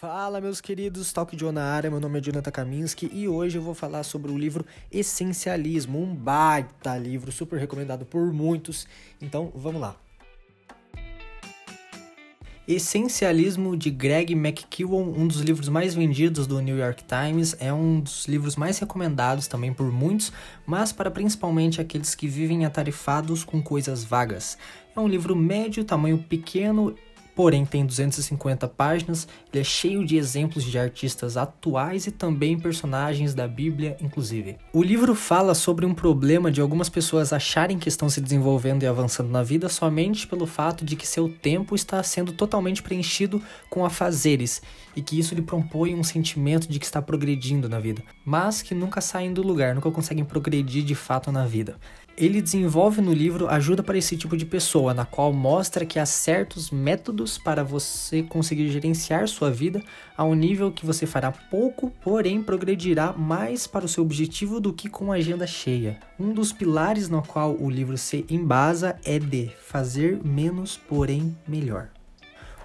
Fala, meus queridos, Talk John na área, meu nome é Jonathan Kaminski e hoje eu vou falar sobre o livro Essencialismo, um baita livro, super recomendado por muitos, então vamos lá. Essencialismo de Greg McKeown, um dos livros mais vendidos do New York Times, é um dos livros mais recomendados também por muitos, mas para principalmente aqueles que vivem atarifados com coisas vagas. É um livro médio, tamanho pequeno porém tem 250 páginas, ele é cheio de exemplos de artistas atuais e também personagens da Bíblia, inclusive. O livro fala sobre um problema de algumas pessoas acharem que estão se desenvolvendo e avançando na vida somente pelo fato de que seu tempo está sendo totalmente preenchido com afazeres e que isso lhe propõe um sentimento de que está progredindo na vida, mas que nunca saem do lugar, nunca conseguem progredir de fato na vida ele desenvolve no livro ajuda para esse tipo de pessoa, na qual mostra que há certos métodos para você conseguir gerenciar sua vida a um nível que você fará pouco, porém progredirá mais para o seu objetivo do que com a agenda cheia. Um dos pilares no qual o livro se embasa é de fazer menos, porém melhor.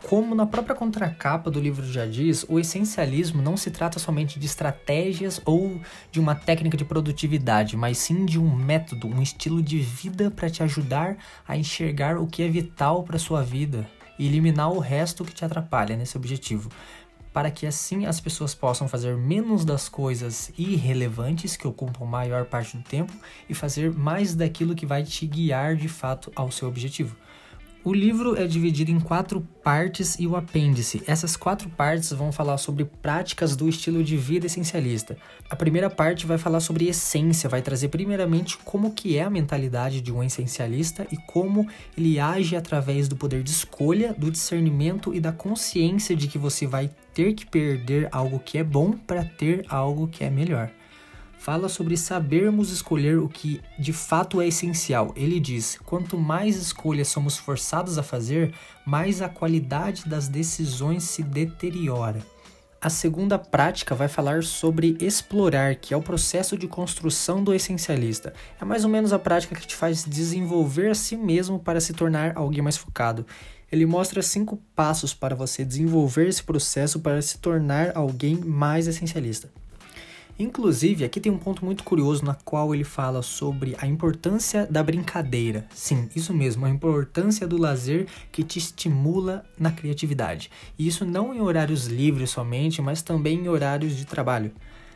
Como na própria contracapa do livro já diz, o essencialismo não se trata somente de estratégias ou de uma técnica de produtividade, mas sim de um método, um estilo de vida para te ajudar a enxergar o que é vital para sua vida e eliminar o resto que te atrapalha nesse objetivo, para que assim as pessoas possam fazer menos das coisas irrelevantes que ocupam maior parte do tempo e fazer mais daquilo que vai te guiar de fato ao seu objetivo. O livro é dividido em quatro partes e o apêndice. Essas quatro partes vão falar sobre práticas do estilo de vida essencialista. A primeira parte vai falar sobre essência, vai trazer primeiramente como que é a mentalidade de um essencialista e como ele age através do poder de escolha, do discernimento e da consciência de que você vai ter que perder algo que é bom para ter algo que é melhor fala sobre sabermos escolher o que de fato é essencial. Ele diz: quanto mais escolhas somos forçados a fazer, mais a qualidade das decisões se deteriora. A segunda prática vai falar sobre explorar, que é o processo de construção do essencialista. É mais ou menos a prática que te faz desenvolver a si mesmo para se tornar alguém mais focado. Ele mostra cinco passos para você desenvolver esse processo para se tornar alguém mais essencialista. Inclusive, aqui tem um ponto muito curioso na qual ele fala sobre a importância da brincadeira. Sim, isso mesmo, a importância do lazer que te estimula na criatividade. E isso não em horários livres somente, mas também em horários de trabalho.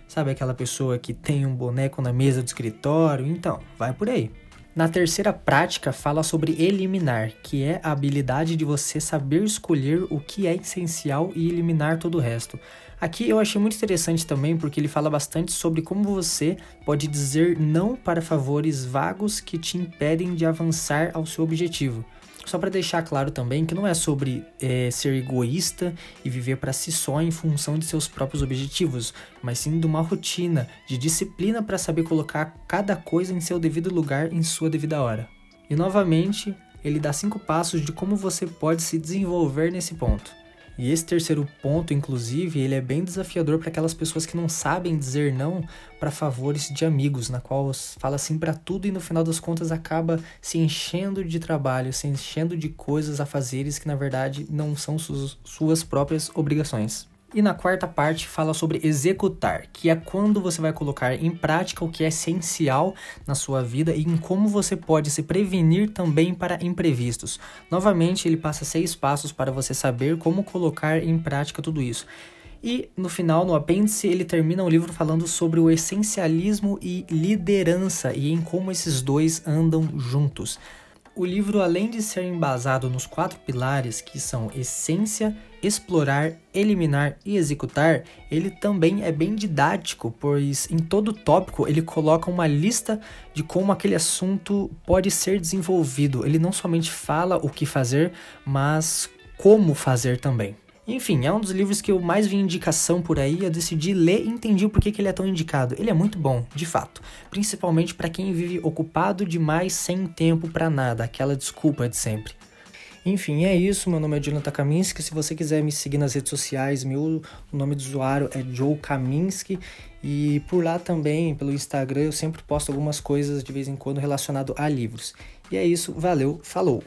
Sabe aquela pessoa que tem um boneco na mesa do escritório? Então, vai por aí. Na terceira prática, fala sobre eliminar, que é a habilidade de você saber escolher o que é essencial e eliminar todo o resto. Aqui eu achei muito interessante também porque ele fala bastante sobre como você pode dizer não para favores vagos que te impedem de avançar ao seu objetivo. Só para deixar claro também que não é sobre é, ser egoísta e viver para si só em função de seus próprios objetivos, mas sim de uma rotina, de disciplina para saber colocar cada coisa em seu devido lugar em sua devida hora. E novamente, ele dá cinco passos de como você pode se desenvolver nesse ponto. E esse terceiro ponto, inclusive, ele é bem desafiador para aquelas pessoas que não sabem dizer não para favores de amigos, na qual fala sim para tudo e no final das contas acaba se enchendo de trabalho, se enchendo de coisas a fazeres que na verdade não são suas próprias obrigações. E na quarta parte fala sobre executar, que é quando você vai colocar em prática o que é essencial na sua vida e em como você pode se prevenir também para imprevistos. Novamente, ele passa seis passos para você saber como colocar em prática tudo isso. E no final, no apêndice, ele termina o livro falando sobre o essencialismo e liderança e em como esses dois andam juntos. O livro, além de ser embasado nos quatro pilares que são essência, explorar, eliminar e executar, ele também é bem didático, pois em todo tópico ele coloca uma lista de como aquele assunto pode ser desenvolvido. Ele não somente fala o que fazer, mas como fazer também. Enfim, é um dos livros que eu mais vi indicação por aí, eu decidi ler e entendi o porquê que ele é tão indicado. Ele é muito bom, de fato, principalmente para quem vive ocupado demais sem tempo para nada, aquela desculpa de sempre. Enfim, é isso. Meu nome é Jonathan Kaminski. Se você quiser me seguir nas redes sociais, meu nome do usuário é Joe Kaminski. E por lá também, pelo Instagram, eu sempre posto algumas coisas de vez em quando relacionado a livros. E é isso. Valeu, falou!